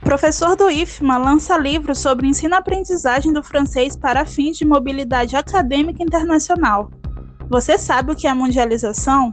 Professor do IFMA lança livro sobre ensino-aprendizagem do francês para fins de mobilidade acadêmica internacional. Você sabe o que é mundialização?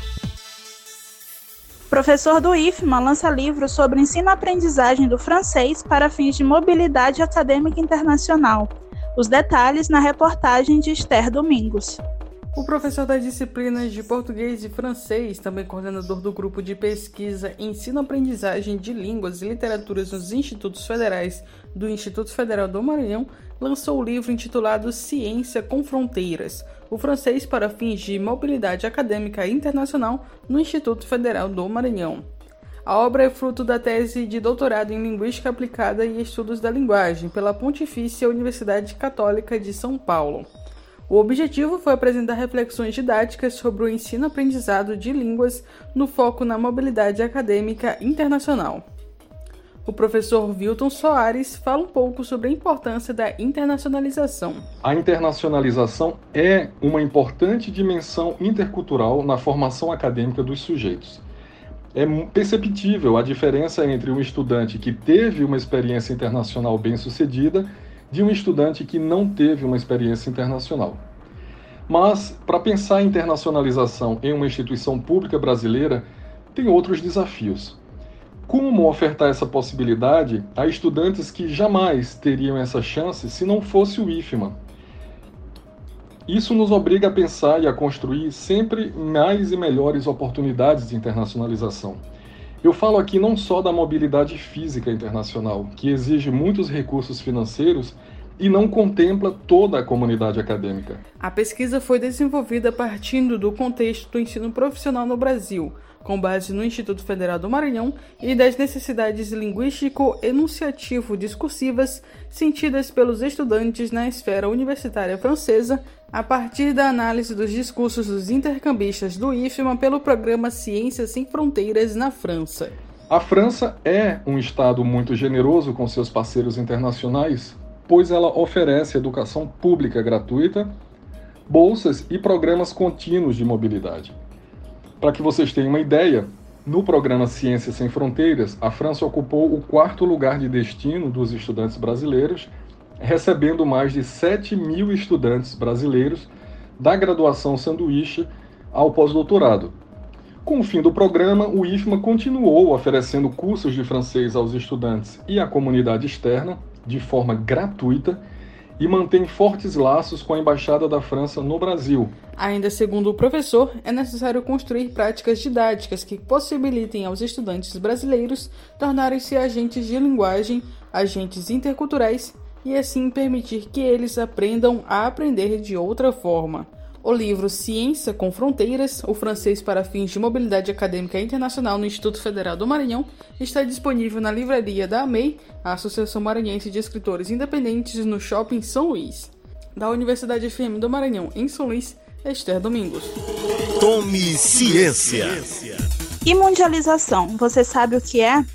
Professor do IFMA lança livro sobre ensino-aprendizagem do francês para fins de mobilidade acadêmica internacional. Os detalhes na reportagem de Esther Domingos. O professor das disciplinas de português e francês, também coordenador do grupo de pesquisa Ensino-Aprendizagem de Línguas e Literaturas nos Institutos Federais do Instituto Federal do Maranhão, lançou o livro intitulado Ciência com Fronteiras, o francês para fins de mobilidade acadêmica internacional no Instituto Federal do Maranhão. A obra é fruto da tese de doutorado em Linguística Aplicada e Estudos da Linguagem pela Pontifícia Universidade Católica de São Paulo. O objetivo foi apresentar reflexões didáticas sobre o ensino-aprendizado de línguas no foco na mobilidade acadêmica internacional. O professor Wilton Soares fala um pouco sobre a importância da internacionalização. A internacionalização é uma importante dimensão intercultural na formação acadêmica dos sujeitos. É perceptível a diferença entre um estudante que teve uma experiência internacional bem-sucedida de um estudante que não teve uma experiência internacional. Mas, para pensar a internacionalização em uma instituição pública brasileira, tem outros desafios. Como ofertar essa possibilidade a estudantes que jamais teriam essa chance se não fosse o IFMA? Isso nos obriga a pensar e a construir sempre mais e melhores oportunidades de internacionalização. Eu falo aqui não só da mobilidade física internacional, que exige muitos recursos financeiros e não contempla toda a comunidade acadêmica. A pesquisa foi desenvolvida partindo do contexto do ensino profissional no Brasil, com base no Instituto Federal do Maranhão e das necessidades linguístico-enunciativo-discursivas sentidas pelos estudantes na esfera universitária francesa, a partir da análise dos discursos dos intercambistas do IFMA pelo programa Ciências Sem Fronteiras na França. A França é um estado muito generoso com seus parceiros internacionais, pois ela oferece educação pública gratuita, bolsas e programas contínuos de mobilidade. Para que vocês tenham uma ideia, no programa Ciências Sem Fronteiras, a França ocupou o quarto lugar de destino dos estudantes brasileiros, recebendo mais de 7 mil estudantes brasileiros da graduação sanduíche ao pós-doutorado. Com o fim do programa, o IFMA continuou oferecendo cursos de francês aos estudantes e à comunidade externa, de forma gratuita e mantém fortes laços com a Embaixada da França no Brasil. Ainda segundo o professor, é necessário construir práticas didáticas que possibilitem aos estudantes brasileiros tornarem-se agentes de linguagem, agentes interculturais e assim permitir que eles aprendam a aprender de outra forma. O livro Ciência com Fronteiras, o francês para fins de mobilidade acadêmica internacional no Instituto Federal do Maranhão, está disponível na livraria da AMEI, a Associação Maranhense de Escritores Independentes, no Shopping São Luís. Da Universidade FM do Maranhão, em São Luís, Esther Domingos. Tome ciência. E mundialização, você sabe o que é?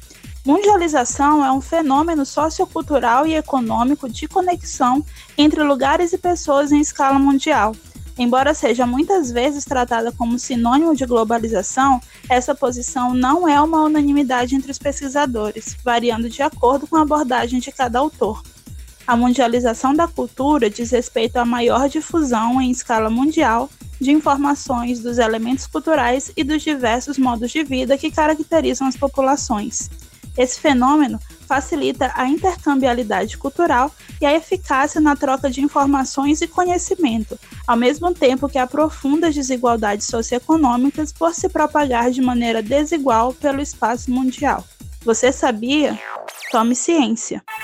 Mundialização é um fenômeno sociocultural e econômico de conexão entre lugares e pessoas em escala mundial Embora seja muitas vezes tratada como sinônimo de globalização, essa posição não é uma unanimidade entre os pesquisadores, variando de acordo com a abordagem de cada autor. A mundialização da cultura diz respeito à maior difusão em escala mundial de informações dos elementos culturais e dos diversos modos de vida que caracterizam as populações. Esse fenômeno facilita a intercambialidade cultural e a eficácia na troca de informações e conhecimento, ao mesmo tempo que aprofunda as desigualdades socioeconômicas por se propagar de maneira desigual pelo espaço mundial. Você sabia? Tome ciência.